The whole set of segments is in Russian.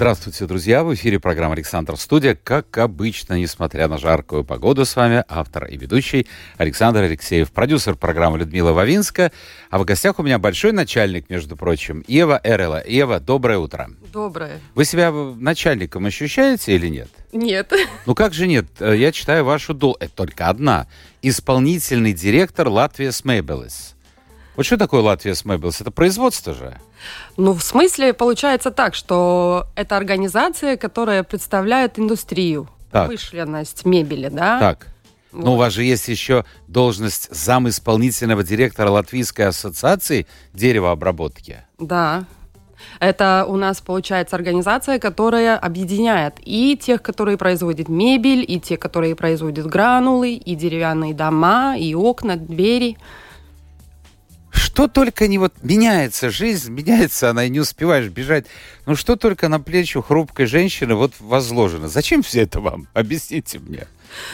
Здравствуйте, друзья! В эфире программа «Александр Студия». Как обычно, несмотря на жаркую погоду, с вами автор и ведущий Александр Алексеев, продюсер программы Людмила Вавинска. А в гостях у меня большой начальник, между прочим, Ева Эрела. Ева, доброе утро. Доброе. Вы себя начальником ощущаете или нет? Нет. Ну как же нет? Я читаю вашу дол... Это только одна. Исполнительный директор Латвия Смейбелес. Вот что такое Латвия Смейбелс? Это производство же? Ну, в смысле, получается так, что это организация, которая представляет индустрию, так. промышленность мебели, да? Так. Вот. Но у вас же есть еще должность зам исполнительного директора Латвийской ассоциации деревообработки. Да. Это у нас получается организация, которая объединяет и тех, которые производят мебель, и те, которые производят гранулы, и деревянные дома, и окна, двери что только не вот меняется жизнь, меняется она, и не успеваешь бежать. Ну что только на плечи хрупкой женщины вот возложено. Зачем все это вам? Объясните мне.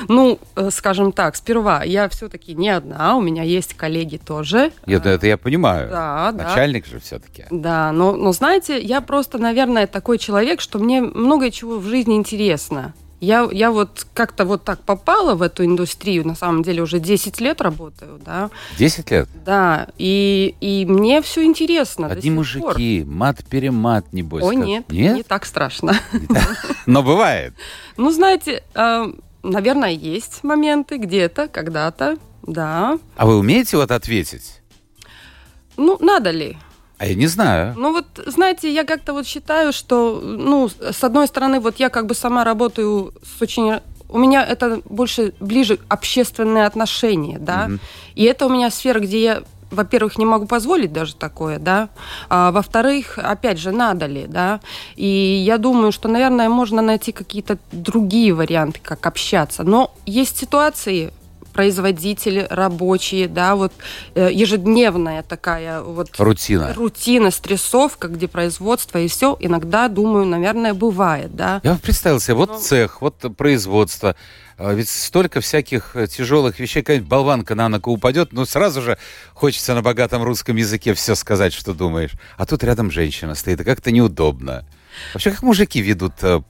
Ну, э, скажем так, сперва я все-таки не одна, у меня есть коллеги тоже. Нет, ну, это я понимаю. Да, Начальник да. же все-таки. Да, но, но знаете, я просто, наверное, такой человек, что мне много чего в жизни интересно. Я, я вот как-то вот так попала в эту индустрию, на самом деле уже 10 лет работаю, да. 10 лет? Да, и, и мне все интересно Одни мужики, мат-перемат, небось. Как... нет, нет, не так страшно. Но бывает. Ну, знаете, э, наверное, есть моменты где-то, когда-то, да. А вы умеете вот ответить? Ну, надо ли? А я не знаю. Ну вот, знаете, я как-то вот считаю, что, ну, с одной стороны, вот я как бы сама работаю с очень у меня это больше ближе общественные отношения, да, угу. и это у меня сфера, где я во-первых, не могу позволить даже такое, да, а, во-вторых, опять же, надо ли, да, и я думаю, что, наверное, можно найти какие-то другие варианты, как общаться, но есть ситуации, производители, рабочие, да, вот э, ежедневная такая вот рутина, рутина, стрессовка, где производство и все, иногда, думаю, наверное, бывает, да. Я представил себе, вот Но... цех, вот производство, а ведь столько всяких э, тяжелых вещей, какая-нибудь болванка на ногу упадет, ну сразу же хочется на богатом русском языке все сказать, что думаешь. А тут рядом женщина стоит, и как-то неудобно. Вообще, как мужики ведут э,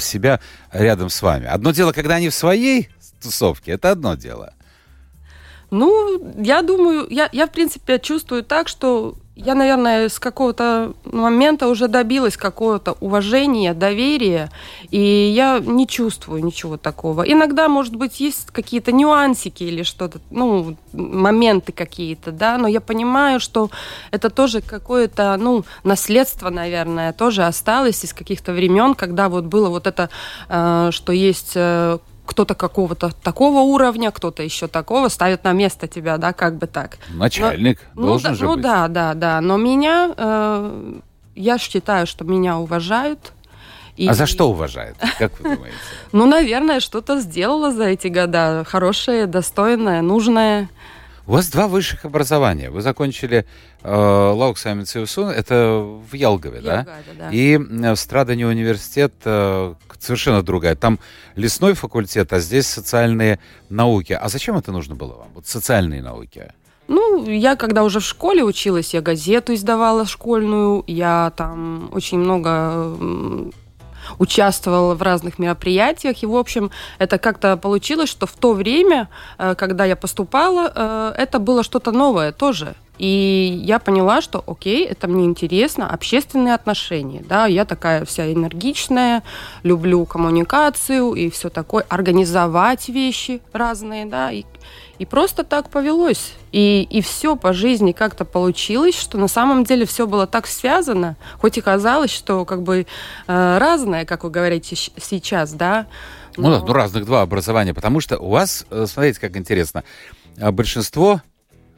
себя рядом с вами? Одно дело, когда они в своей тусовки, это одно дело. Ну, я думаю, я, я в принципе чувствую так, что я, наверное, с какого-то момента уже добилась какого-то уважения, доверия, и я не чувствую ничего такого. Иногда, может быть, есть какие-то нюансики или что-то, ну, моменты какие-то, да, но я понимаю, что это тоже какое-то, ну, наследство, наверное, тоже осталось из каких-то времен, когда вот было вот это, э, что есть э, кто-то какого-то такого уровня, кто-то еще такого ставит на место тебя, да, как бы так. Начальник но, должен ну, же ну, быть. Ну да, да, да. Но меня, э, я считаю, что меня уважают. И... А за что уважают? Как вы думаете? Ну, наверное, что-то сделала за эти года. Хорошее, достойное, нужное. У вас два высших образования. Вы закончили э, Лауксамицевсун, это в Ялгове, да? да? И в Страдане университет э, совершенно другая. Там лесной факультет, а здесь социальные науки. А зачем это нужно было вам? Вот социальные науки. Ну, я когда уже в школе училась, я газету издавала школьную, я там очень много участвовала в разных мероприятиях. И, в общем, это как-то получилось, что в то время, э, когда я поступала, э, это было что-то новое тоже. И я поняла, что окей, это мне интересно, общественные отношения, да, я такая вся энергичная, люблю коммуникацию и все такое, организовать вещи разные, да, и, и просто так повелось. И, и все по жизни как-то получилось, что на самом деле все было так связано, хоть и казалось, что как бы э, разное, как вы говорите сейчас, да. Но... Ну, ну, разных два образования, потому что у вас, э, смотрите, как интересно, а большинство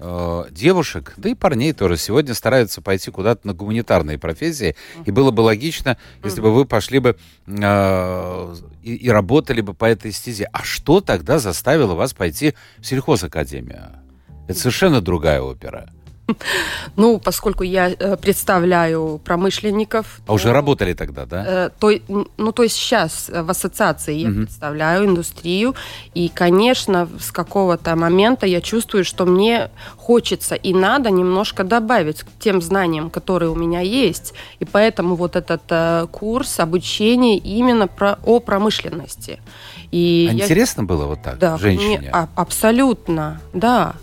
Э, девушек, да и парней тоже сегодня стараются пойти куда-то на гуманитарные профессии. И было бы логично, если бы вы пошли бы э, и, и работали бы по этой стезе. А что тогда заставило вас пойти в сельхозакадемию? Это совершенно другая опера. Ну, поскольку я э, представляю промышленников. А уже работали тогда, да? Э, то, ну, то есть сейчас в ассоциации я угу. представляю индустрию, и, конечно, с какого-то момента я чувствую, что мне хочется и надо немножко добавить к тем знаниям, которые у меня есть, и поэтому вот этот э, курс обучения именно про, о промышленности. И а я... интересно было вот так, да, женщине? Мне, а, абсолютно, да.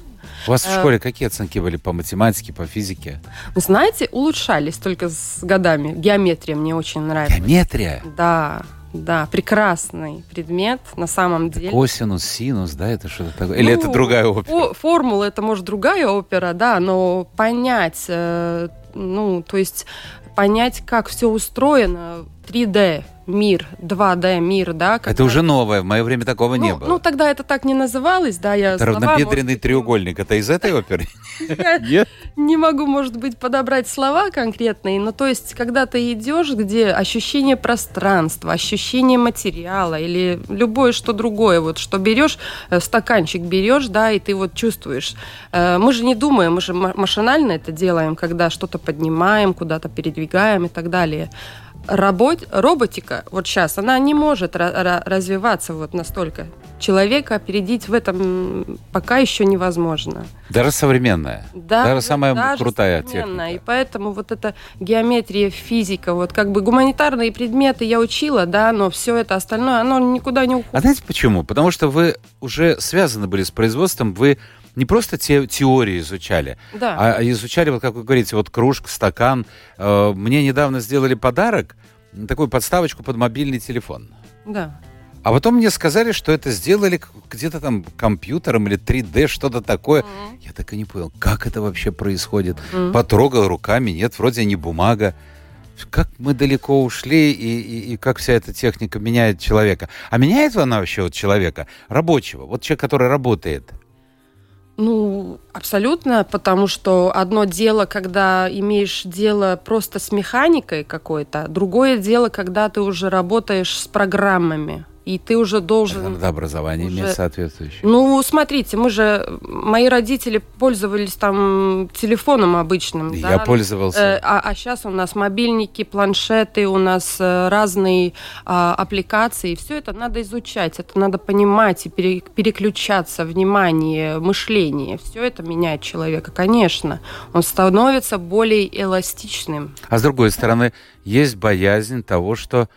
У вас в э, школе какие оценки были по математике, по физике? Вы знаете, улучшались только с годами. Геометрия мне очень нравится. Геометрия? Да. Да, прекрасный предмет на самом деле. Косинус, синус, да, это что-то такое? Или ну, это другая опера? Формула это может другая опера, да, но понять, э, ну, то есть понять, как все устроено, 3D мир, 2D мир, да. Когда... Это уже новое, в мое время такого ну, не было. Ну, тогда это так не называлось, да, я это слова, Равнобедренный быть, треугольник, это из этой оперы? Нет? Не могу, может быть, подобрать слова конкретные, но то есть, когда ты идешь, где ощущение пространства, ощущение материала или любое что другое, вот что берешь, э, стаканчик берешь, да, и ты вот чувствуешь. Э, мы же не думаем, мы же машинально это делаем, когда что-то поднимаем, куда-то передвигаем и так далее работ, роботика вот сейчас, она не может развиваться вот настолько. Человека опередить в этом пока еще невозможно. Даже современная. Да, даже самая даже крутая техника. И поэтому вот эта геометрия, физика, вот как бы гуманитарные предметы я учила, да, но все это остальное, оно никуда не уходит. А знаете почему? Потому что вы уже связаны были с производством, вы не просто те, теории изучали, да. а изучали, вот как вы говорите, вот кружка, стакан. Э, мне недавно сделали подарок, такую подставочку под мобильный телефон. Да. А потом мне сказали, что это сделали где-то там компьютером или 3D, что-то такое. Mm-hmm. Я так и не понял, как это вообще происходит. Mm-hmm. Потрогал руками, нет, вроде не бумага. Как мы далеко ушли и, и, и как вся эта техника меняет человека. А меняет она вообще вот человека, рабочего, вот человек, который работает? Ну, абсолютно, потому что одно дело, когда имеешь дело просто с механикой какой-то, другое дело, когда ты уже работаешь с программами и ты уже должен... Надо образование уже... иметь соответствующее. Ну, смотрите, мы же... Мои родители пользовались там телефоном обычным. Я да? пользовался. Э, а, а сейчас у нас мобильники, планшеты, у нас э, разные а, аппликации. Все это надо изучать, это надо понимать и пере, переключаться, внимание, мышление. Все это меняет человека, конечно. Он становится более эластичным. А с другой стороны, есть боязнь того, что...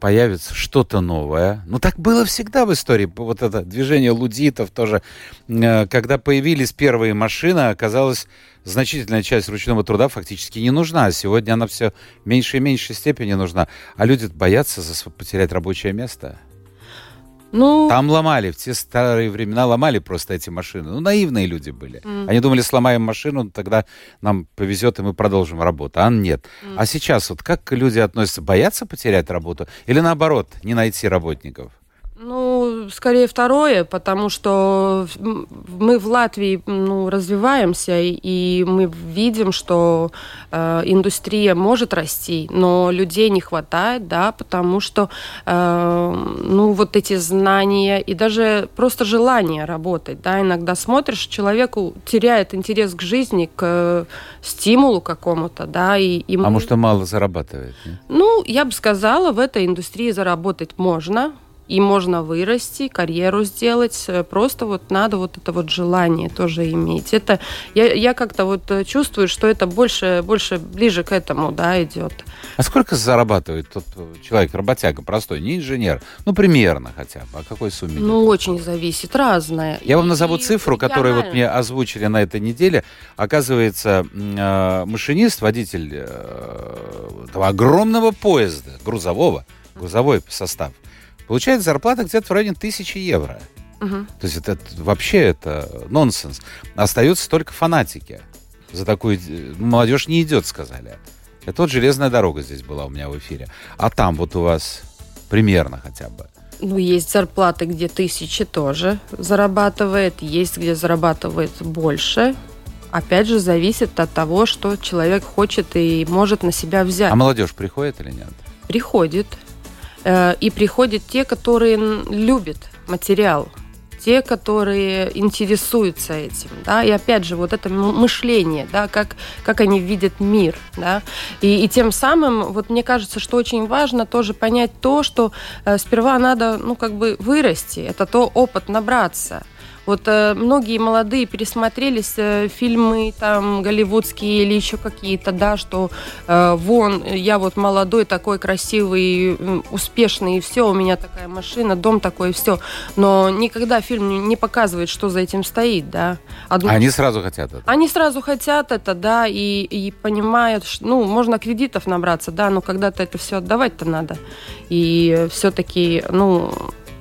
Появится что-то новое. Ну, так было всегда в истории. Вот это движение лудитов тоже. Э, когда появились первые машины, оказалось, значительная часть ручного труда фактически не нужна. Сегодня она все в меньшей и меньшей степени нужна. А люди боятся потерять рабочее место. Ну... Там ломали, в те старые времена ломали просто эти машины. Ну, наивные люди были. Mm. Они думали, сломаем машину, тогда нам повезет, и мы продолжим работу. А нет. Mm. А сейчас вот как люди относятся? Боятся потерять работу? Или наоборот, не найти работников? Ну, скорее второе, потому что мы в Латвии ну, развиваемся, и мы видим, что э, индустрия может расти, но людей не хватает, да, потому что э, ну, вот эти знания и даже просто желание работать, да, иногда смотришь, человеку теряет интерес к жизни, к стимулу какому-то, да, и, и А может, он мало зарабатывает? Нет? Ну, я бы сказала, в этой индустрии заработать можно, и можно вырасти, карьеру сделать. Э, просто вот надо вот это вот желание тоже иметь. Это я, я как-то вот э, чувствую, что это больше, больше ближе к этому, да, идет. А сколько зарабатывает тот э, человек, работяга простой, не инженер? Ну, примерно хотя бы. О какой сумме? Ну, идет? очень зависит, разное. Я вам назову и цифру, которую вот мне озвучили на этой неделе. Оказывается, машинист, водитель этого огромного поезда, грузового, грузовой состав – получает зарплата где-то в районе тысячи евро. Угу. То есть это, это вообще это нонсенс. Остаются только фанатики. За такую молодежь не идет, сказали. Это вот железная дорога здесь была у меня в эфире. А там вот у вас примерно хотя бы. Ну, есть зарплаты, где тысячи тоже зарабатывает, есть где зарабатывает больше. Опять же, зависит от того, что человек хочет и может на себя взять. А молодежь приходит или нет? Приходит. Э, и приходят те, которые любят материал. те, которые интересуются этим, да, и опять же, вот это мышление, да, как, как они видят мир, да, и, и тем самым, вот мне кажется, что очень важно тоже понять то, что э, сперва надо, ну, как бы вырасти, это то опыт набраться, вот э, многие молодые пересмотрелись э, фильмы там голливудские или еще какие-то, да, что э, вон я вот молодой такой красивый, успешный и все, у меня такая машина, дом такой и все, но никогда фильм не показывает, что за этим стоит, да. Одну... Они сразу хотят это. Они сразу хотят это, да, и, и понимают, что, ну, можно кредитов набраться, да, но когда-то это все отдавать-то надо. И все-таки, ну,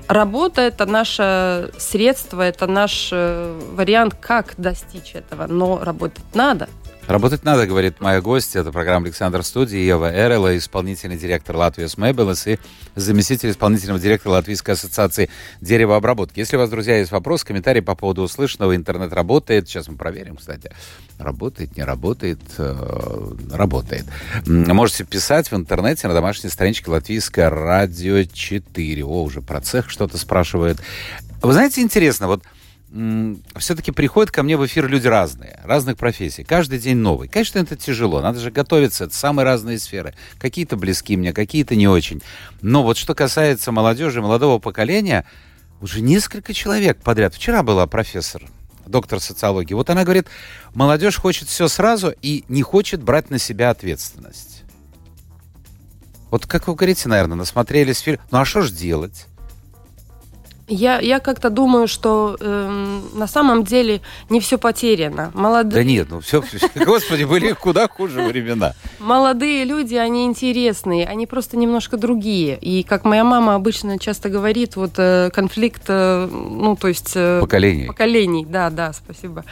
Работа – это наше средство, это наш э, вариант, как достичь этого, но работать надо – Работать надо, говорит моя гость. Это программа «Александр Студии» Ева Эрела, исполнительный директор Латвии Мэйбелес и заместитель исполнительного директора Латвийской ассоциации деревообработки. Если у вас, друзья, есть вопрос, комментарий по поводу услышанного, интернет работает. Сейчас мы проверим, кстати. Работает, не работает, э, работает. Можете писать в интернете на домашней страничке Латвийское радио 4. О, уже про цех что-то спрашивают. Вы знаете, интересно, вот все-таки приходят ко мне в эфир люди разные, разных профессий. Каждый день новый. Конечно, это тяжело. Надо же готовиться. Это самые разные сферы. Какие-то близки мне, какие-то не очень. Но вот что касается молодежи, молодого поколения, уже несколько человек подряд. Вчера была профессор, доктор социологии. Вот она говорит, молодежь хочет все сразу и не хочет брать на себя ответственность. Вот как вы говорите, наверное, насмотрелись фильм. Ну а что ж делать? Я, я как-то думаю, что э, на самом деле не все потеряно. Молодые... Да нет, ну все, господи, были куда хуже времена. Молодые люди, они интересные, они просто немножко другие. И как моя мама обычно часто говорит, вот э, конфликт, э, ну то есть... Э, поколений. Поколений, да, да, спасибо.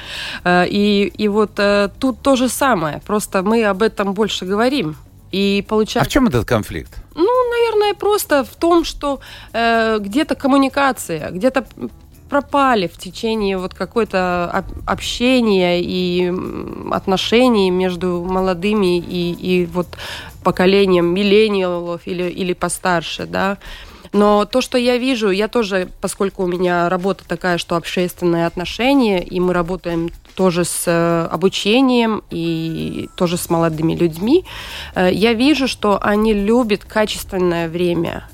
И, и вот тут то же самое, просто мы об этом больше говорим. И получается... А в чем этот конфликт? Ну, наверное, просто в том, что э, где-то коммуникация, где-то пропали в течение вот какой-то общения и отношений между молодыми и, и вот поколением миллениалов или, или постарше, да. Но то, что я вижу, я тоже, поскольку у меня работа такая, что общественные отношения, и мы работаем тоже с э, обучением и тоже с молодыми людьми, э, я вижу, что они любят качественное время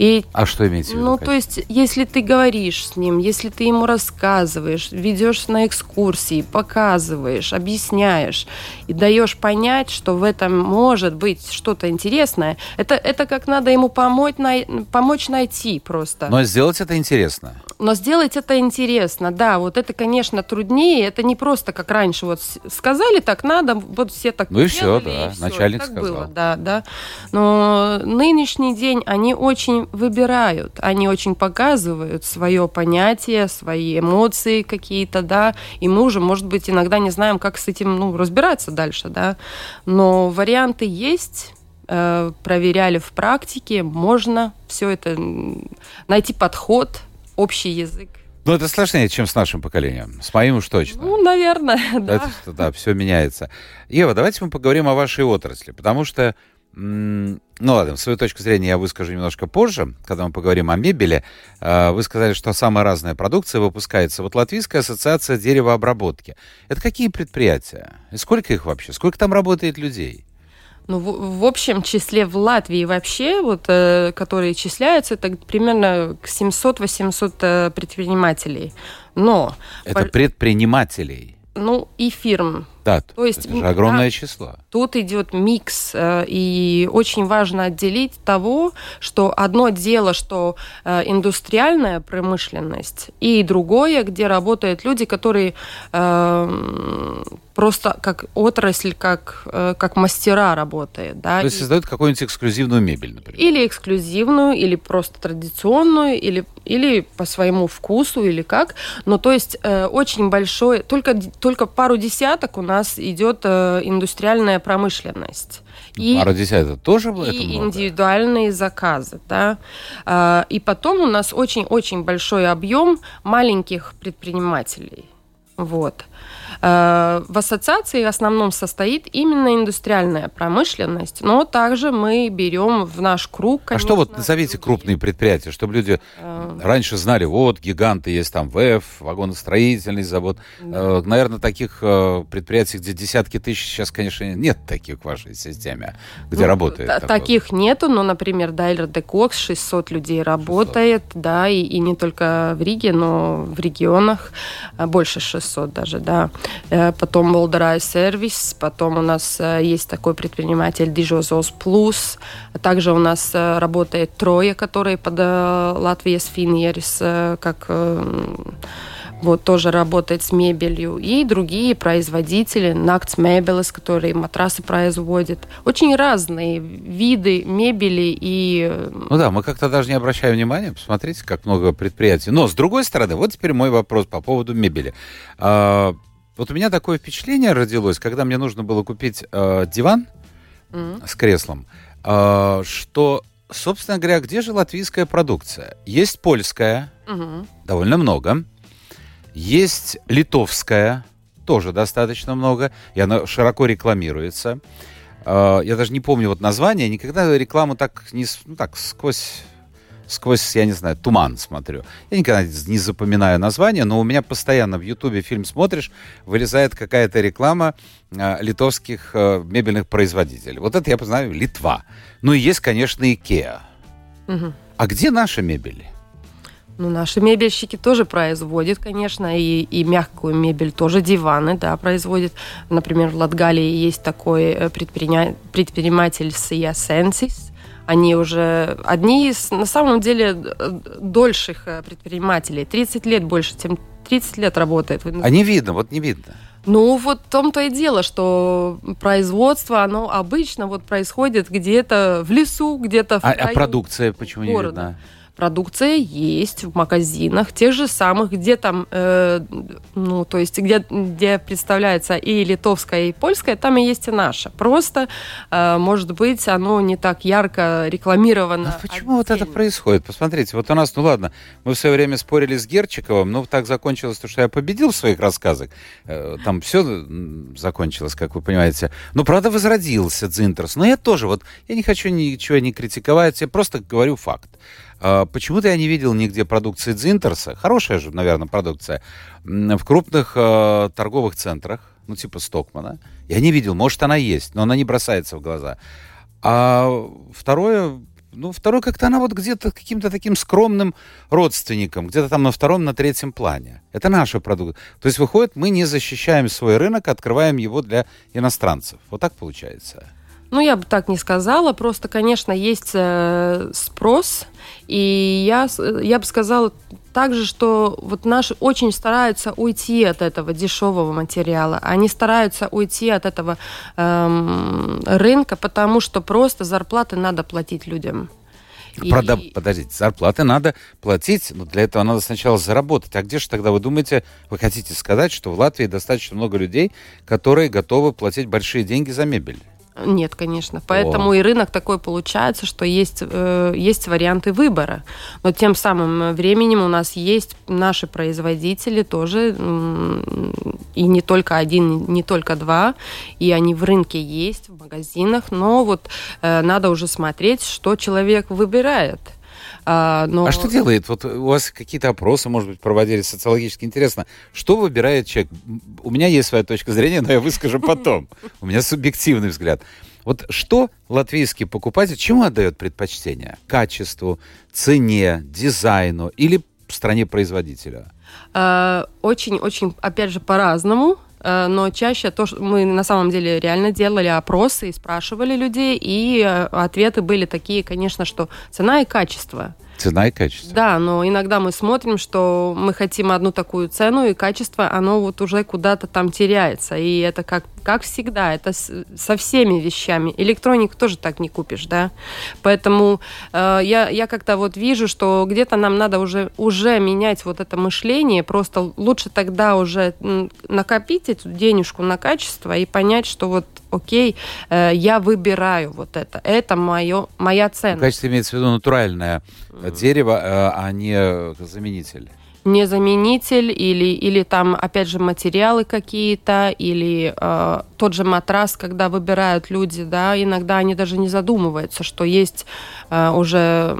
и, а что имеется в виду? Ну, то есть, если ты говоришь с ним, если ты ему рассказываешь, ведешь на экскурсии, показываешь, объясняешь и даешь понять, что в этом может быть что-то интересное, это, это как надо ему помочь, най, помочь найти просто. Но сделать это интересно. Но сделать это интересно, да, вот это, конечно, труднее, это не просто как раньше, вот сказали так надо, вот все так Ну и все, да, и все, начальник так сказал. Было, да, да. Но нынешний день они очень выбирают, они очень показывают свое понятие, свои эмоции какие-то, да, и мы уже, может быть, иногда не знаем, как с этим, ну, разбираться дальше, да, но варианты есть, э, проверяли в практике, можно все это найти подход, общий язык. Ну, это сложнее, чем с нашим поколением. С моим уж точно. Ну, наверное, да. Это, да, все меняется. Ева, давайте мы поговорим о вашей отрасли, потому что ну ладно, свою точку зрения я выскажу немножко позже, когда мы поговорим о мебели. А, вы сказали, что самая разная продукция выпускается. Вот Латвийская ассоциация деревообработки. Это какие предприятия? И сколько их вообще? Сколько там работает людей? Ну, в, в общем числе в Латвии вообще, вот, э, которые числяются, это примерно 700-800 э, предпринимателей. Но... Это по... предпринимателей? Ну, и фирм. Да, то есть это же огромное да, число. Тут идет микс, э, и очень важно отделить того, что одно дело, что э, индустриальная промышленность, и другое, где работают люди, которые э, просто как отрасль, как, как мастера работают. Да? То есть создают какую-нибудь эксклюзивную мебель, например? Или эксклюзивную, или просто традиционную, или, или по своему вкусу, или как. Но то есть очень большой, только, только пару десяток у нас идет э, индустриальная промышленность. И, Пара десяток тоже и это много? индивидуальные заказы, да. И потом у нас очень-очень большой объем маленьких предпринимателей. Вот. Э, в ассоциации в основном состоит именно индустриальная промышленность, но также мы берем в наш круг, конечно, А что вот назовите другие. крупные предприятия, чтобы люди э... раньше знали, вот гиганты есть там ВЭФ, вагоностроительный завод. Да. Э, наверное, таких предприятий, где десятки тысяч, сейчас, конечно, нет таких в вашей системе, где ну, работает. Таких нету, но, например, Dailrade Koks, 600 людей работает, 600. да, и, и не только в Риге, но в регионах больше 600 даже, да. Э, потом Молдерай сервис, потом у нас э, есть такой предприниматель Dižozols Plus, также у нас э, работает Трое, который под Латвией Финьерис, как вот тоже работает с мебелью, и другие производители, Накц Мебелес, которые матрасы производят. Очень разные виды мебели и... Ну да, мы как-то даже не обращаем внимания, посмотрите, как много предприятий. Но, с другой стороны, вот теперь мой вопрос по поводу мебели. А, вот у меня такое впечатление родилось, когда мне нужно было купить э, диван mm-hmm. с креслом, э, что, собственно говоря, где же латвийская продукция? Есть польская, mm-hmm. довольно много. Есть литовская, тоже достаточно много, и она широко рекламируется. Э, я даже не помню вот название, никогда рекламу так не ну, так сквозь сквозь, я не знаю, туман смотрю. Я никогда не запоминаю название, но у меня постоянно в Ютубе фильм смотришь, вылезает какая-то реклама э, литовских э, мебельных производителей. Вот это я знаю, Литва. Ну и есть, конечно, Икеа. Угу. А где наши мебели? Ну, наши мебельщики тоже производят, конечно, и, и мягкую мебель, тоже диваны, да, производят. Например, в Латгалии есть такой э, предприня... предприниматель Сия Сенсис, они уже одни из, на самом деле, дольших э, предпринимателей. 30 лет больше, чем 30 лет работает. А не видно, вот не видно. Ну, вот в том-то и дело, что производство, оно обычно вот происходит где-то в лесу, где-то в А, а продукция почему города. не видна? Продукция есть в магазинах, тех же самых, где там, э, ну, то есть где, где представляется и литовская, и польская, там и есть и наша. Просто, э, может быть, оно не так ярко рекламировано. А почему отдельно. вот это происходит? Посмотрите, вот у нас, ну ладно, мы в свое время спорили с Герчиковым, но так закончилось то, что я победил в своих рассказах. Э, там все закончилось, как вы понимаете. Ну, правда, возродился Дзинтерс. Но я тоже, вот, я не хочу ничего не критиковать, я просто говорю факт. А, почему-то я не видел нигде продукции Дзинтерса, хорошая же, наверное, продукция, в крупных э, торговых центрах, ну, типа Стокмана. Я не видел, может, она есть, но она не бросается в глаза. А второе, ну, второе, как-то она вот где-то каким-то таким скромным родственником, где-то там на втором, на третьем плане. Это наша продукция. То есть, выходит, мы не защищаем свой рынок, открываем его для иностранцев. Вот так получается. Ну, я бы так не сказала. Просто, конечно, есть э, спрос. И я, я бы сказала также, что вот наши очень стараются уйти от этого дешевого материала. Они стараются уйти от этого эм, рынка, потому что просто зарплаты надо платить людям. И... Подождите, зарплаты надо платить, но для этого надо сначала заработать. А где же тогда вы думаете, вы хотите сказать, что в Латвии достаточно много людей, которые готовы платить большие деньги за мебель? Нет, конечно. Поэтому О. и рынок такой получается, что есть, э, есть варианты выбора. Но тем самым временем у нас есть наши производители тоже, и не только один, не только два, и они в рынке есть, в магазинах, но вот э, надо уже смотреть, что человек выбирает. А, но... а что делает? Вот у вас какие-то опросы, может быть, проводили социологически. Интересно, что выбирает человек? У меня есть своя точка зрения, но я выскажу потом. У меня субъективный взгляд. Вот что латвийский покупатель, чему отдает предпочтение? Качеству, цене, дизайну или стране производителя? А, очень-очень, опять же, по-разному. Э, но чаще то, что мы на самом деле реально делали опросы и спрашивали людей, и э, ответы были такие, конечно, что цена и качество. Цена и качество. Да, но иногда мы смотрим, что мы хотим одну такую цену, и качество, оно вот уже куда-то там теряется. И это как, как всегда, это с, со всеми вещами. Электронику тоже так не купишь, да. Поэтому э, я, я как-то вот вижу, что где-то нам надо уже, уже менять вот это мышление, просто лучше тогда уже накопить эту денежку на качество и понять, что вот окей, э, я выбираю вот это, это мое, моя цена. В качестве имеется в виду натуральное mm. дерево, э, а не заменитель. Не заменитель или, или там, опять же, материалы какие-то, или э, тот же матрас, когда выбирают люди, да, иногда они даже не задумываются, что есть э, уже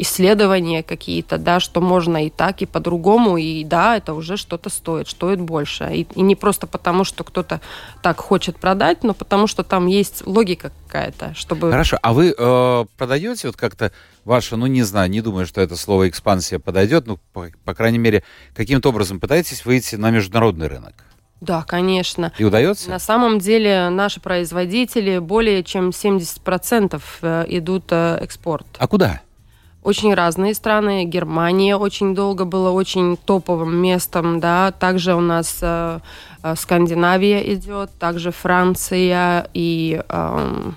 исследования какие-то, да, что можно и так, и по-другому, и да, это уже что-то стоит, стоит больше. И, и не просто потому, что кто-то так хочет продать, но потому что там есть логика какая-то, чтобы... Хорошо, а вы э, продаете вот как-то ваше, ну не знаю, не думаю, что это слово экспансия подойдет, ну, по, по крайней мере, каким-то образом пытаетесь выйти на международный рынок? Да, конечно. И удается? На самом деле наши производители более чем 70% э, идут э, экспорт. А куда? Очень разные страны. Германия очень долго была очень топовым местом, да. Также у нас э, э Скандинавия идет, также Франция и э,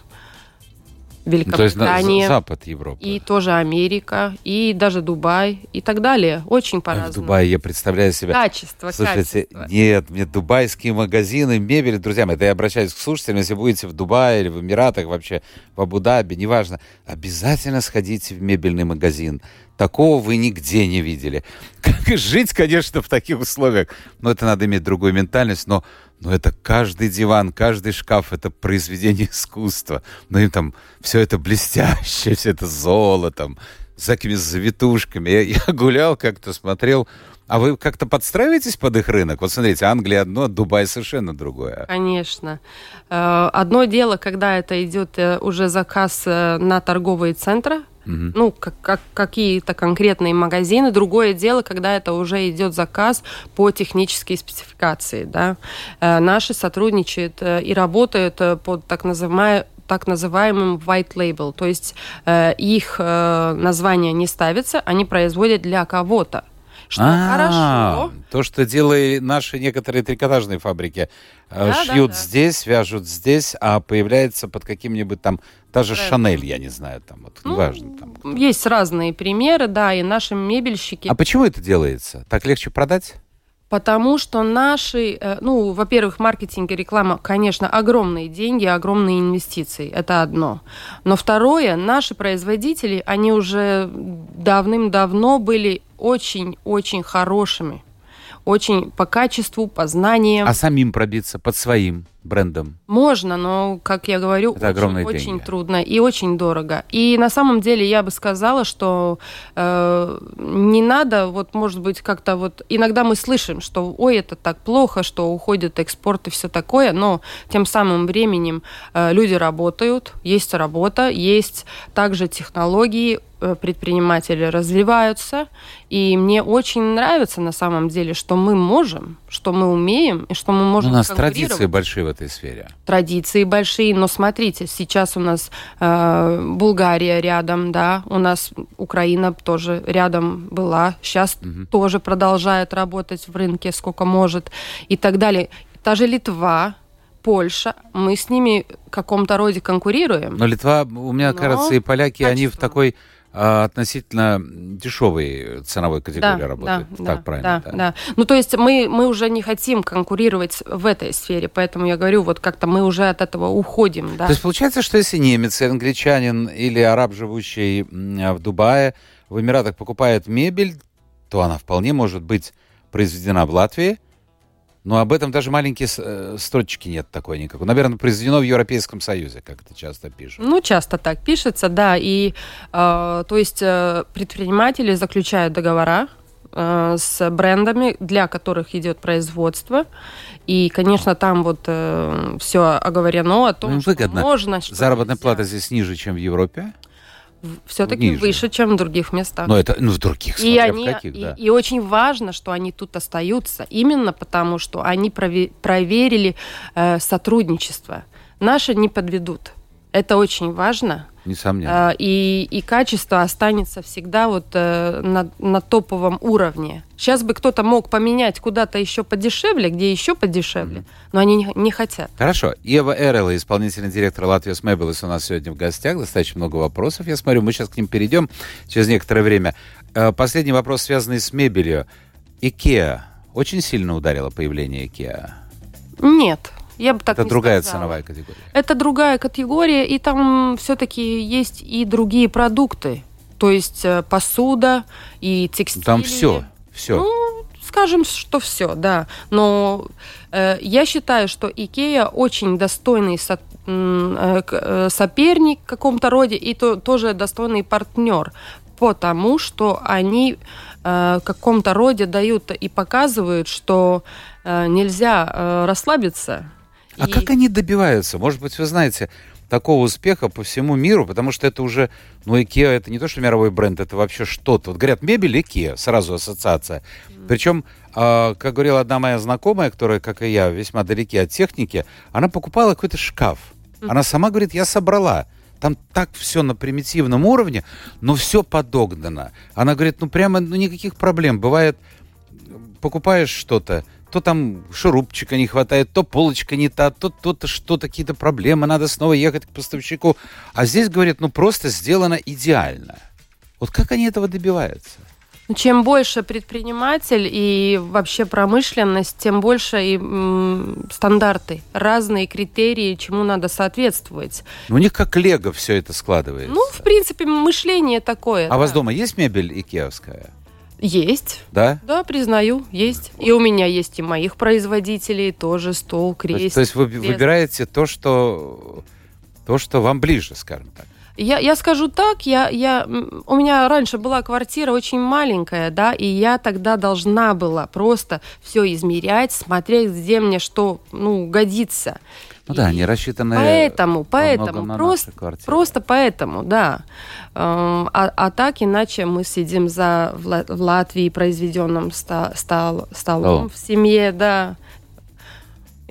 Великобритания. То есть Запад Европы. И тоже Америка, и даже Дубай, и так далее. Очень по-разному. В Дубае я представляю себя... Качество, Слушайте, качество. нет, мне дубайские магазины, мебель, друзья мои, это я обращаюсь к слушателям, если будете в Дубае или в Эмиратах, вообще в Абу-Даби, неважно, обязательно сходите в мебельный магазин. Такого вы нигде не видели. Как жить, конечно, в таких условиях. Но это надо иметь другую ментальность, но но это каждый диван, каждый шкаф, это произведение искусства. Ну и там все это блестящее, все это золотом, с такими завитушками. Я, я гулял как-то, смотрел. А вы как-то подстраиваетесь под их рынок? Вот смотрите, Англия одно, Дубай совершенно другое. Конечно. Э, одно дело, когда это идет э, уже заказ э, на торговые центры, Угу. Ну, как, как, какие-то конкретные магазины. Другое дело, когда это уже идет заказ по технической спецификации. Да? Э, наши сотрудничают э, и работают э, под так называемой так называемым white label, то есть э, их э, название не ставится, они производят для кого-то что а, хорошо. То, что делали наши некоторые трикотажные фабрики. Э, да, шьют да, да. здесь, вяжут здесь, а появляется под каким-нибудь там, даже Правильно. Шанель, я не знаю, там, вот, ну, неважно. Там. Есть разные примеры, да, и наши мебельщики. А почему это делается? Так легче продать? Потому что наши, э, ну, во-первых, маркетинг и реклама, конечно, огромные деньги, огромные инвестиции. Это одно. Но второе, наши производители, они уже давным-давно были очень-очень хорошими очень по качеству, по знаниям. А самим пробиться под своим брендом? Можно, но, как я говорю, Это очень, очень трудно и очень дорого. И на самом деле я бы сказала, что э, не надо, вот, может быть, как-то вот... Иногда мы слышим, что, ой, это так плохо, что уходит экспорт и все такое, но тем самым временем э, люди работают, есть работа, есть также технологии, предприниматели развиваются. И мне очень нравится на самом деле, что мы можем, что мы умеем и что мы можем У нас традиции большие в этой сфере. Традиции большие, но смотрите, сейчас у нас э, Булгария рядом, да, у нас Украина тоже рядом была, сейчас угу. тоже продолжает работать в рынке сколько может и так далее. Та же Литва, Польша, мы с ними в каком-то роде конкурируем. Но Литва, у меня, кажется, и поляки, качество. они в такой а относительно дешевой ценовой категории да, работает. Да, так да, правильно? Да, да, да. Ну, то есть мы, мы уже не хотим конкурировать в этой сфере, поэтому я говорю, вот как-то мы уже от этого уходим. Да. То есть получается, что если немец, англичанин или араб, живущий в Дубае, в Эмиратах покупает мебель, то она вполне может быть произведена в Латвии, но об этом даже маленькие э, строчки нет такой никакой. Наверное, произведено в Европейском Союзе, как это часто пишут. Ну, часто так пишется, да. И, э, то есть, э, предприниматели заключают договора э, с брендами, для которых идет производство. И, конечно, там вот э, все оговорено о том, ну, выгодно. что можно... Что Заработная плата здесь ниже, чем в Европе все-таки выше, чем в других местах. Но это ну, в других, и они, каких, и, да. И, очень важно, что они тут остаются, именно потому, что они проверили э, сотрудничество. Наши не подведут. Это очень важно. Несомненно. И, и качество останется всегда вот э, на, на топовом уровне. Сейчас бы кто-то мог поменять куда-то еще подешевле, где еще подешевле, mm-hmm. но они не, не хотят. Хорошо. Ева Эрела, исполнительный директор Латвии Мэбелес у нас сегодня в гостях. Достаточно много вопросов. Я смотрю, мы сейчас к ним перейдем через некоторое время. Э, последний вопрос, связанный с мебелью. Икеа очень сильно ударило появление Икеа? Нет. Я бы так Это не другая сказала. ценовая категория. Это другая категория, и там все-таки есть и другие продукты. то есть э, посуда и текстиль. Там все, все. Ну, скажем, что все, да. Но э, я считаю, что Икея очень достойный со, э, э, соперник в каком-то роде и то, тоже достойный партнер, потому что они э, в каком-то роде дают и показывают, что э, нельзя э, расслабиться. А и... как они добиваются? Может быть, вы знаете такого успеха по всему миру, потому что это уже, ну, IKEA это не то, что мировой бренд, это вообще что-то. Вот говорят, мебель IKEA, сразу ассоциация. Mm. Причем, э, как говорила одна моя знакомая, которая, как и я, весьма далеки от техники, она покупала какой-то шкаф. Mm. Она сама говорит, я собрала. Там так все на примитивном уровне, но все подогнано. Она говорит, ну прямо ну, никаких проблем. Бывает, покупаешь что-то, то там шурупчика не хватает, то полочка не та, то то-то что-то, какие-то проблемы, надо снова ехать к поставщику. А здесь, говорят, ну просто сделано идеально. Вот как они этого добиваются? Ну, чем больше предприниматель и вообще промышленность, тем больше и м, стандарты, разные критерии, чему надо соответствовать. Ну, у них как лего все это складывается. Ну, в принципе, мышление такое. А да. у вас дома есть мебель икеовская? Есть. Да? Да, признаю, есть. И у меня есть и моих производителей тоже стол, крест. То есть, то есть вы выбираете то, что то, что вам ближе, скажем так. Я, я скажу так, я, я, у меня раньше была квартира очень маленькая, да, и я тогда должна была просто все измерять, смотреть, где мне что, ну, годится. Ну да, они рассчитаны Поэтому, поэтому, на просто, просто поэтому, да. А, а так иначе мы сидим за в Латвии произведенным стол, столом О. в семье, да.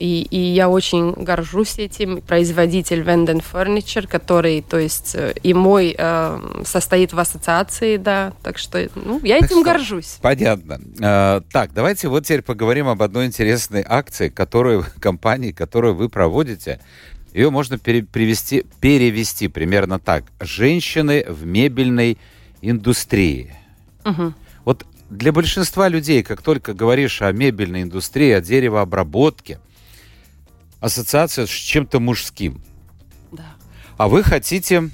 И, и я очень горжусь этим. Производитель Venden Furniture, который, то есть, и мой э, состоит в ассоциации, да. Так что, ну, я этим так горжусь. Понятно. Э, так, давайте вот теперь поговорим об одной интересной акции, которую компании, которую вы проводите. Ее можно пере, привести, перевести примерно так. Женщины в мебельной индустрии. Угу. Вот для большинства людей, как только говоришь о мебельной индустрии, о деревообработке, ассоциация с чем-то мужским. Да. А вы хотите...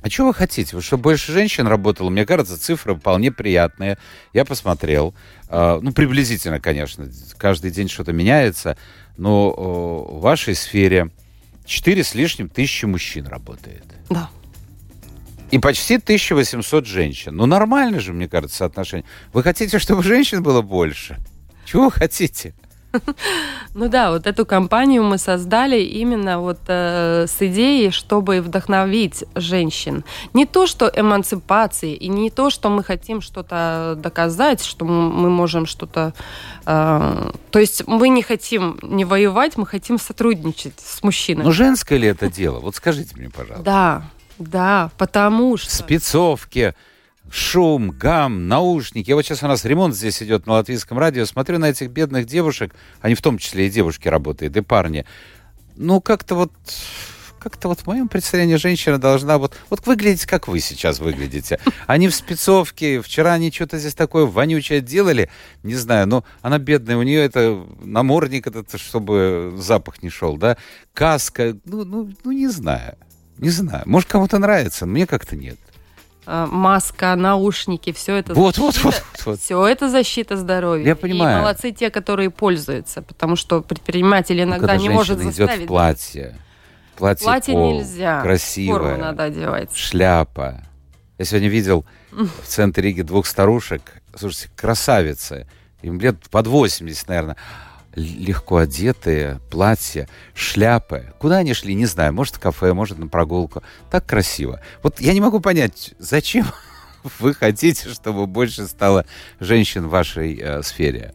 А что вы хотите? Вы чтобы больше женщин работало? Мне кажется, цифры вполне приятные. Я посмотрел. Э, ну, приблизительно, конечно. Каждый день что-то меняется. Но в вашей сфере 4 с лишним тысячи мужчин работает. Да. И почти 1800 женщин. Ну, нормально же, мне кажется, соотношение. Вы хотите, чтобы женщин было больше? Чего вы хотите? Ну да, вот эту компанию мы создали именно вот э, с идеей, чтобы вдохновить женщин. Не то, что эмансипации, и не то, что мы хотим что-то доказать, что мы можем что-то... Э, то есть мы не хотим не воевать, мы хотим сотрудничать с мужчинами. Ну женское ли это дело? Вот скажите мне, пожалуйста. Да, да, потому что... Спецовки, шум, гам, наушники. Вот сейчас у нас ремонт здесь идет на латвийском радио. Смотрю на этих бедных девушек, они в том числе и девушки работают, и парни. Ну, как-то вот как-то вот в моем представлении женщина должна вот, вот выглядеть, как вы сейчас выглядите. Они в спецовке, вчера они что-то здесь такое вонючее делали, не знаю, но она бедная, у нее это намордник этот, чтобы запах не шел, да, каска, ну, ну, ну не знаю, не знаю. Может, кому-то нравится, но мне как-то нет. Э, маска, наушники, все это вот, защита, вот, вот, вот. все это защита здоровья. Я понимаю. И молодцы те, которые пользуются, потому что предприниматель ну, иногда ну, не может заставить. идет в платье, платье, платье пол, нельзя, красивое, форму надо одевать, шляпа. Я сегодня видел в центре Риги двух старушек, слушайте, красавицы, им лет под 80, наверное легко одетые, платья, шляпы. Куда они шли, не знаю. Может, в кафе, может, на прогулку. Так красиво. Вот я не могу понять, зачем вы хотите, чтобы больше стало женщин в вашей э, сфере?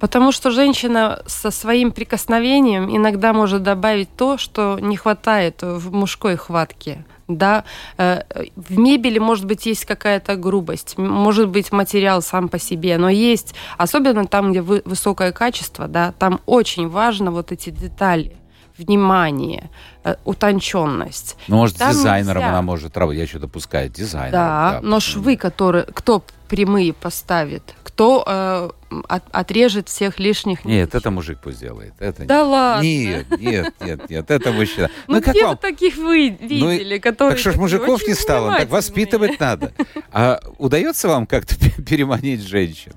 Потому что женщина со своим прикосновением иногда может добавить то, что не хватает в мужской хватке да, э, в мебели, может быть, есть какая-то грубость, может быть, материал сам по себе, но есть, особенно там, где высокое качество, да, там очень важно вот эти детали. Внимание, э, утонченность. Ну, может, Там дизайнером нельзя. она может работать. Я еще допускаю дизайнер. Да, но швы, которые кто прямые поставит, кто э, от- отрежет всех лишних Нет, ниточек? это мужик пусть делает. Это Да ладно. Нет, нет, нет, нет, это мужчина. Ну, Ну, как где вам? вы таких вы видели, которые... Так что ж мужиков не стало, так воспитывать надо. А удается вам как-то переманить женщин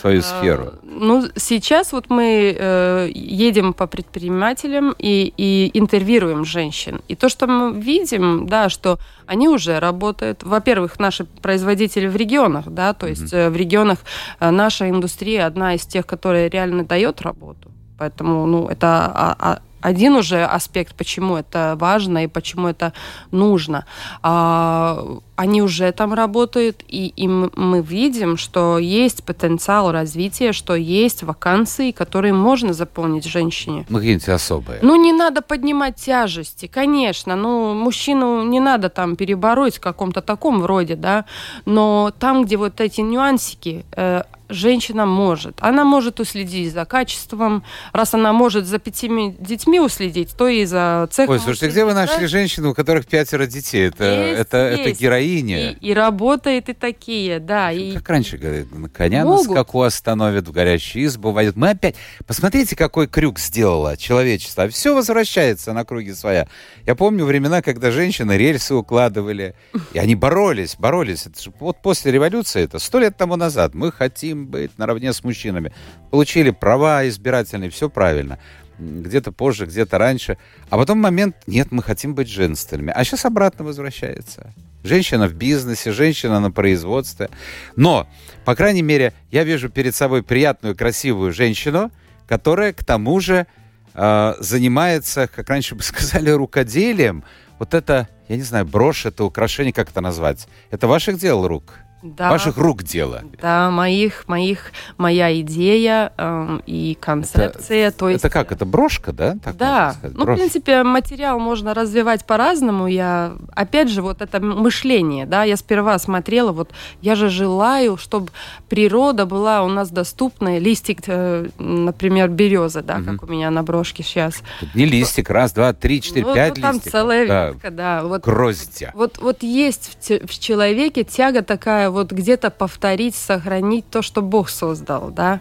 свою сферу? А, Ну, сейчас вот мы э, едем по предпринимателям и, и интервьюируем женщин. И то, что мы видим, да, что они уже работают. Во-первых, наши производители в регионах, да, то есть э, в регионах э, наша индустрия одна из тех, которая реально дает работу. Поэтому, ну, это а- а- один уже аспект, почему это важно и почему это нужно. А, они уже там работают, и, и мы видим, что есть потенциал развития, что есть вакансии, которые можно заполнить женщине. Ну, какие-нибудь особые. Ну, не надо поднимать тяжести, конечно. Ну, мужчину не надо там перебороть в каком-то таком вроде, да. Но там, где вот эти нюансики, э, женщина может. Она может уследить за качеством. Раз она может за пятими детьми уследить, то и за цехом. Ой, слушайте, где вы уследить, да? нашли женщину, у которых пятеро детей? Это, Есть, это, это есть. Героиня. И, и работает и такие, да. И... Как раньше говорят, на коня на Могут. скаку остановят, в горящую избу войдут. Мы опять... Посмотрите, какой крюк сделало человечество. Все возвращается на круги своя. Я помню времена, когда женщины рельсы укладывали. И они боролись, боролись. Это же вот после революции, это сто лет тому назад. Мы хотим быть наравне с мужчинами. Получили права избирательные, все правильно. Где-то позже, где-то раньше. А потом момент, нет, мы хотим быть женственными. А сейчас обратно возвращается. Женщина в бизнесе, женщина на производстве. Но, по крайней мере, я вижу перед собой приятную, красивую женщину, которая, к тому же, э, занимается, как раньше бы сказали, рукоделием. Вот это, я не знаю, брошь, это украшение, как это назвать? Это ваших дел рук? Да. Ваших рук дело. Да, моих, моих, моя идея эм, и концепция. то есть, это как? Это брошка, да? Так да, ну, в принципе, материал можно развивать по-разному. Я, опять же, вот это мышление, да, я сперва смотрела, вот я же желаю, чтобы природа была у нас доступна, листик, э, например, березы, да, Мгм. как у меня на брошке сейчас. Тут не листик, раз, два, три, четыре, Ну, пять там листиков. целая Да, ветка, да. Вот, Гроздья. вот, вот есть в, в человеке тяга такая вот где-то повторить, сохранить то, что Бог создал, да.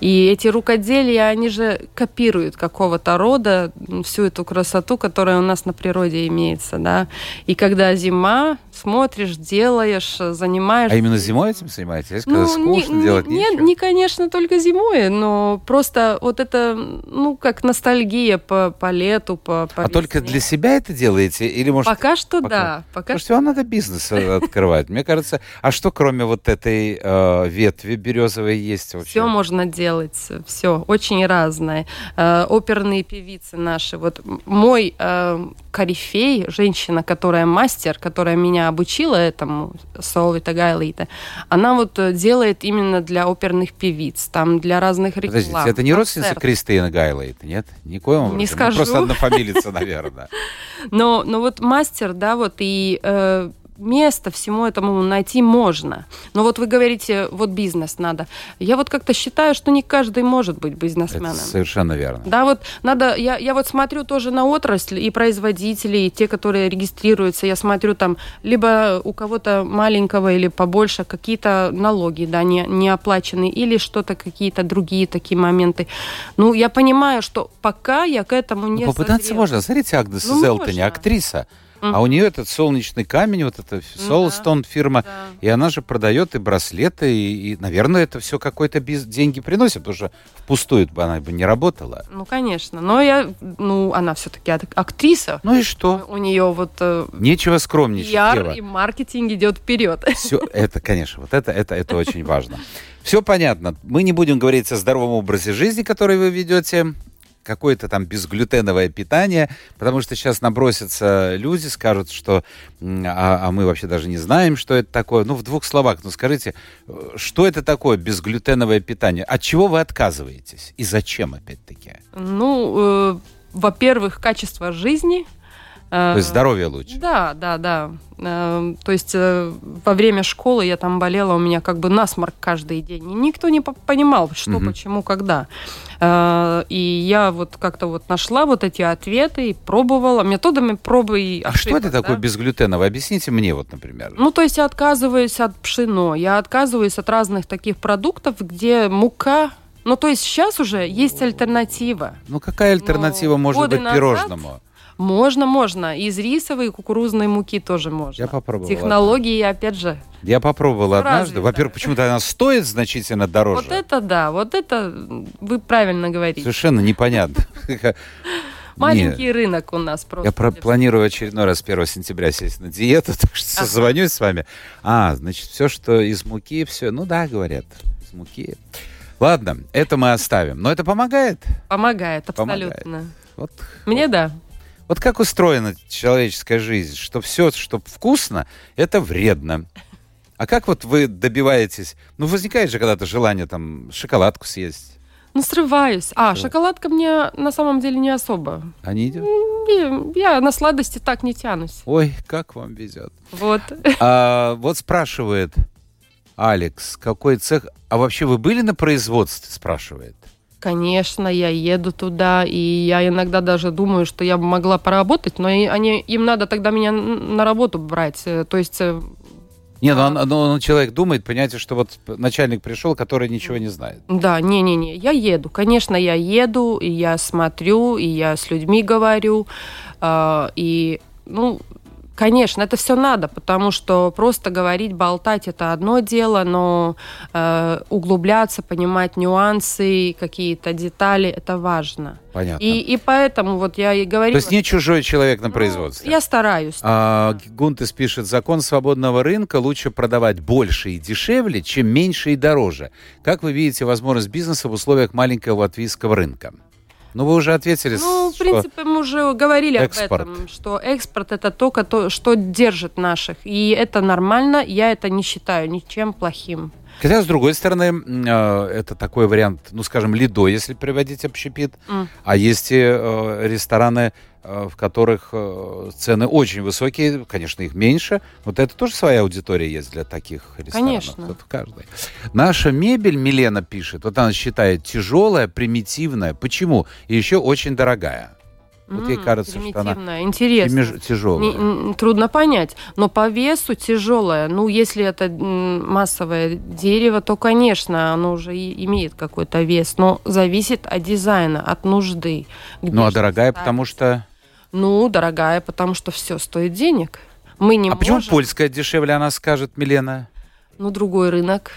И эти рукоделия, они же копируют какого-то рода всю эту красоту, которая у нас на природе имеется, да. И когда зима, смотришь, делаешь, занимаешься. А именно зимой этим занимаетесь? Когда Ну, не- скучно не, делать нет, нечего? не, конечно, только зимой, но просто вот это, ну, как ностальгия по, по лету, по, по А только весне. для себя это делаете? Или, может, Пока что пока? да. Пока Слушайте, вам надо бизнес э, открывать. Мне кажется, а что кроме вот этой э, ветви березовой есть вообще? Все можно делать, все очень разное. Э, оперные певицы наши. Вот мой э, корифей, женщина, которая мастер, которая меня обучила этому, Солвита Гайлита, она вот э, делает именно для оперных певиц, там для разных реклам. Подождите, это не родственница концертов. Кристина Гайлайт, нет? Никоим образом? Не Ну, скажу. Просто однофамилица, наверное. Но, но вот мастер, да, вот и э, место всему этому найти можно. Но вот вы говорите, вот бизнес надо. Я вот как-то считаю, что не каждый может быть Это бизнесменом. совершенно верно. Да, вот надо, я, я вот смотрю тоже на отрасль и производителей, и те, которые регистрируются, я смотрю там, либо у кого-то маленького или побольше какие-то налоги, да, не, не оплачены, или что-то, какие-то другие такие моменты. Ну, я понимаю, что пока я к этому не Ну, попытаться созрела. можно. Смотрите, Агнес Ну, Зелтони, можно. актриса. А у нее этот солнечный камень, вот эта Ну Soulstone фирма, Да. и она же продает и браслеты, и, и, наверное, это все какой-то биз... деньги приносит, потому что впустую бы она бы не работала. Ну, конечно. Но я, ну, она все-таки актриса. Ну и что? У нее вот э, Нечего скромничать, Ева. и маркетинг идет вперед. Все, это, конечно, вот это, это, это очень важно. Все понятно. Мы не будем говорить о здоровом образе жизни, который вы ведете, какое-то там безглютеновое питание, потому что сейчас набросятся люди, скажут, что а, а мы вообще даже не знаем, что это такое. Ну, в двух словах, ну скажите, э, что это такое безглютеновое питание? От чего вы отказываетесь? И зачем, опять-таки? Ну, э, во-первых, качество жизни. То есть здоровье лучше. Да, да, да. Э, то есть э, во время школы я там болела, у меня как бы насморк каждый день. И никто не понимал, что, угу. почему, когда. Э, и я вот как-то вот нашла вот эти ответы и пробовала методами пробы и ошибок. А что это да? такое безглютеновое? Объясните мне вот, например. Ну, то есть я отказываюсь от пшено, я отказываюсь от разных таких продуктов, где мука ну, то есть сейчас уже есть альтернатива. Ну, какая альтернатива Но может быть назад, пирожному? Можно, можно. Из рисовой и кукурузной муки тоже можно. Я попробовал. Технологии, опять же. Я попробовал однажды. Во-первых, почему-то она стоит значительно дороже. Вот это да, вот это вы правильно говорите. Совершенно непонятно. Маленький Нет. рынок у нас просто. Я про- планирую очередной раз 1 сентября сесть на диету, так что ага. созвонюсь с вами. А, значит, все, что из муки, все. Ну да, говорят, из муки. Ладно, это мы оставим. Но это помогает? Помогает, абсолютно. Помогает. Вот, Мне вот. да. Вот как устроена человеческая жизнь, что все, что вкусно, это вредно. А как вот вы добиваетесь? Ну, возникает же когда-то желание там шоколадку съесть. Ну, срываюсь. А, Что? шоколадка мне на самом деле не особо. А не идет? Я, я на сладости так не тянусь. Ой, как вам везет. Вот. А, вот спрашивает Алекс, какой цех... А вообще вы были на производстве, спрашивает? Конечно, я еду туда, и я иногда даже думаю, что я могла поработать, но они, им надо тогда меня на работу брать. Э, то есть э, нет, ну, он, ну, человек думает, понимаете, что вот начальник пришел, который ничего не знает. Да, не-не-не, я еду. Конечно, я еду, и я смотрю, и я с людьми говорю. Э, и, ну, Конечно, это все надо, потому что просто говорить, болтать это одно дело, но э, углубляться, понимать нюансы, какие-то детали, это важно. Понятно. И, и поэтому вот я и говорю. То есть не чужой человек на ну, производстве. Я стараюсь. А, Гунтес пишет: закон свободного рынка лучше продавать больше и дешевле, чем меньше и дороже. Как вы видите возможность бизнеса в условиях маленького латвийского рынка? Ну, вы уже ответили. Ну, в принципе, мы уже говорили экспорт. об этом, что экспорт это то, что держит наших. И это нормально, я это не считаю ничем плохим. Хотя, с другой стороны, э, это такой вариант, ну, скажем, лидо, если приводить общепит. Mm. А есть и э, рестораны, в которых цены очень высокие, конечно, их меньше. Вот это тоже своя аудитория есть для таких ресторанов. Конечно. Вот каждый. Наша мебель, Милена пишет, вот она считает тяжелая, примитивная. Почему? И еще очень дорогая. Вот ей кажется, что она интересно. тяжелая. Не, трудно понять. Но по весу тяжелая. Ну, если это массовое дерево, то, конечно, оно уже и имеет какой-то вес. Но зависит от дизайна, от нужды. Ну, а дорогая, потому что... Ну, дорогая, потому что все стоит денег. Мы не а можем... почему польская дешевле, она скажет, Милена? Ну, другой рынок.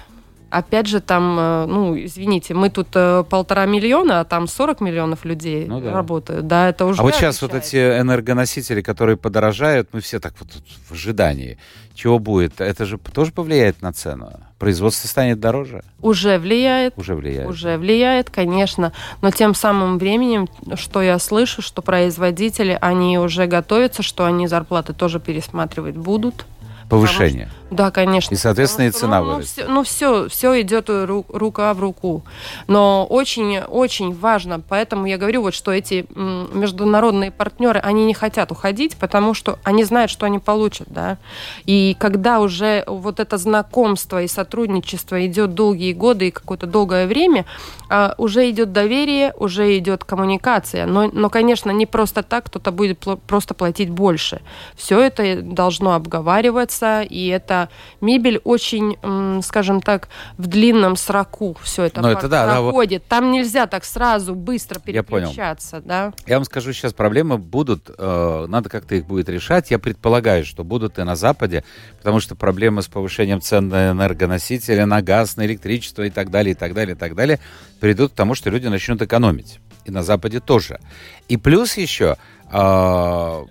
Опять же, там, э, ну, извините, мы тут э, полтора миллиона, а там 40 миллионов людей ну, да. работают. Да, это уже А вот сейчас вот эти энергоносители, которые подорожают, мы все так вот в ожидании. Чего будет? Это же тоже повлияет на цену? Производство станет дороже? Уже влияет. Уже влияет. Уже влияет, конечно. Но тем самым временем, что я слышу, что производители, они уже готовятся, что они зарплаты тоже пересматривать будут повышение. Что, да, конечно. И, соответственно, что, и цена ну, вырастет. Ну, все, все, все идет ру, рука в руку. Но очень, очень важно, поэтому я говорю, вот, что эти международные партнеры, они не хотят уходить, потому что они знают, что они получат, да. И когда уже вот это знакомство и сотрудничество идет долгие годы и какое-то долгое время, а, уже идет доверие, уже идет коммуникация. Но, но, конечно, не просто так кто-то будет просто платить больше. Все это должно обговариваться, и эта мебель очень, скажем так, в длинном сроку все это, Но это да, проходит. Да, Там нельзя так сразу быстро переключаться. Я понял. Да? Я вам скажу сейчас, проблемы будут, э, надо как-то их будет решать. Я предполагаю, что будут и на Западе, потому что проблемы с повышением цен на энергоносители, на газ, на электричество и так далее, и так далее, и так далее, приведут к тому, что люди начнут экономить. И на Западе тоже. И плюс еще э,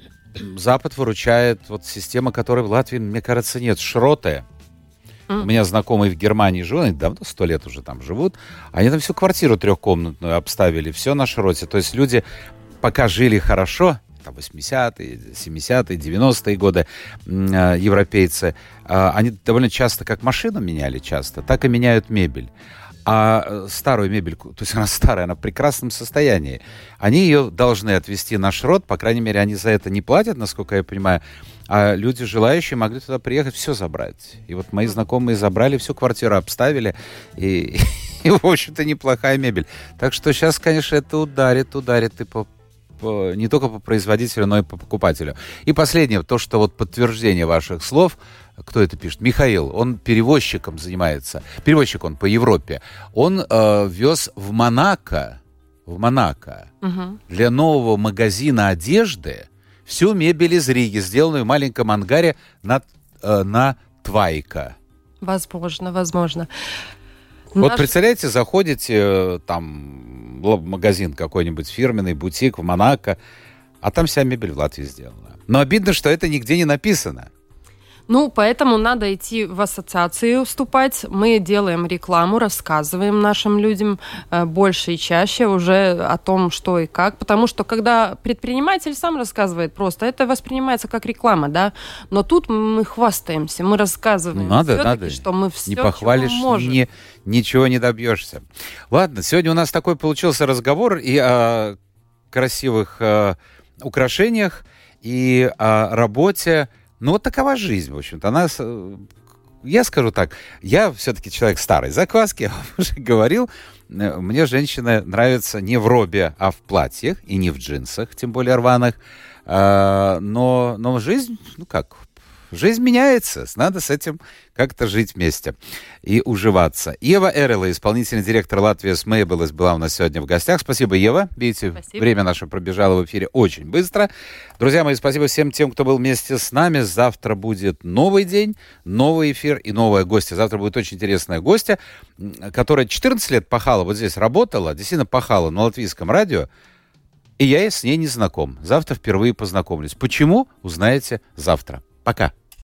Запад выручает вот система, которой в Латвии, мне кажется, нет. Шроты. Mm. У меня знакомые в Германии живут, они давно, сто лет уже там живут. Они там всю квартиру трехкомнатную обставили, все на шроте. То есть люди пока жили хорошо, там 80-е, 70-е, 90-е годы э, европейцы, э, они довольно часто как машину меняли часто, так и меняют мебель. А э, старую мебель, то есть она старая, она в прекрасном состоянии, они ее должны отвезти на шрот, по крайней мере, они за это не платят, насколько я понимаю, а люди желающие могли туда приехать, все забрать. И вот мои знакомые забрали, всю квартиру обставили, и, и в общем-то, неплохая мебель. Так что сейчас, конечно, это ударит, ударит и по, по, не только по производителю, но и по покупателю. И последнее, то, что вот подтверждение ваших слов – кто это пишет? Михаил, он перевозчиком занимается. Перевозчик он по Европе. Он э, вез в Монако, в Монако угу. для нового магазина одежды всю мебель из Риги, сделанную в маленьком ангаре на, э, на Твайка. Возможно, возможно. Вот Наш... представляете, заходите э, там в магазин какой-нибудь фирменный, бутик в Монако, а там вся мебель в Латвии сделана. Но обидно, что это нигде не написано. Ну, поэтому надо идти в ассоциации вступать. Мы делаем рекламу, рассказываем нашим людям э, больше и чаще уже о том, что и как. Потому что когда предприниматель сам рассказывает просто, это воспринимается как реклама, да. Но тут мы хвастаемся, мы рассказываем. Надо, надо. Что мы все, не похвалишь, можем. Не, ничего не добьешься. Ладно, сегодня у нас такой получился разговор и о красивых э, украшениях, и о работе ну, вот такова жизнь, в общем-то. Она я скажу так, я все-таки человек старой закваски, я уже говорил, э, мне женщины нравятся не в робе, а в платьях и не в джинсах, тем более рваных. А, но, но жизнь, ну как, Жизнь меняется, надо с этим как-то жить вместе и уживаться. Ева Эрела, исполнительный директор Латвии с Мейбелес, была у нас сегодня в гостях. Спасибо, Ева. Видите, спасибо. время наше пробежало в эфире очень быстро. Друзья мои, спасибо всем тем, кто был вместе с нами. Завтра будет новый день, новый эфир и новая гостья. Завтра будет очень интересная гостья, которая 14 лет пахала, вот здесь работала, действительно пахала на латвийском радио. И я с ней не знаком. Завтра впервые познакомлюсь. Почему? Узнаете завтра. Пока.